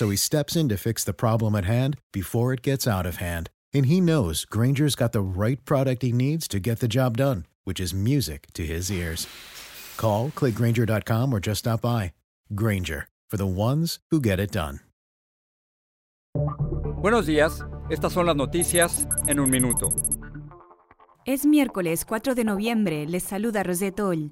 So he steps in to fix the problem at hand before it gets out of hand. And he knows Granger's got the right product he needs to get the job done, which is music to his ears. Call, clickgranger.com, or just stop by. Granger, for the ones who get it done. Buenos días, estas son las noticias en un minuto. Es miércoles 4 de noviembre, les saluda Rosette Oll.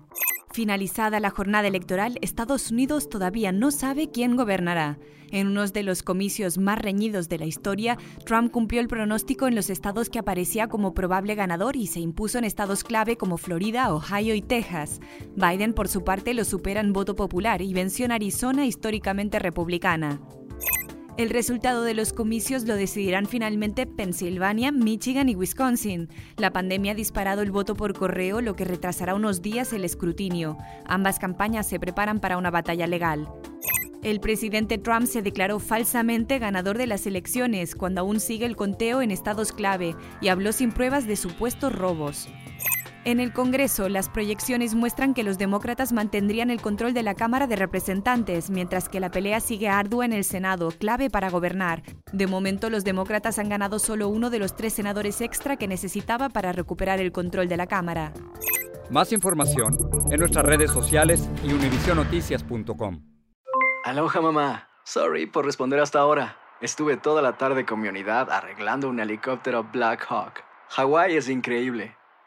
Finalizada la jornada electoral, Estados Unidos todavía no sabe quién gobernará. En uno de los comicios más reñidos de la historia, Trump cumplió el pronóstico en los estados que aparecía como probable ganador y se impuso en estados clave como Florida, Ohio y Texas. Biden, por su parte, lo supera en voto popular y venció en Arizona, históricamente republicana. El resultado de los comicios lo decidirán finalmente Pensilvania, Michigan y Wisconsin. La pandemia ha disparado el voto por correo, lo que retrasará unos días el escrutinio. Ambas campañas se preparan para una batalla legal. El presidente Trump se declaró falsamente ganador de las elecciones cuando aún sigue el conteo en estados clave y habló sin pruebas de supuestos robos. En el Congreso, las proyecciones muestran que los demócratas mantendrían el control de la Cámara de Representantes, mientras que la pelea sigue ardua en el Senado, clave para gobernar. De momento, los demócratas han ganado solo uno de los tres senadores extra que necesitaba para recuperar el control de la Cámara. Más información en nuestras redes sociales y univisionoticias.com. Aloha mamá. Sorry por responder hasta ahora. Estuve toda la tarde con mi unidad arreglando un helicóptero Black Hawk. Hawái es increíble.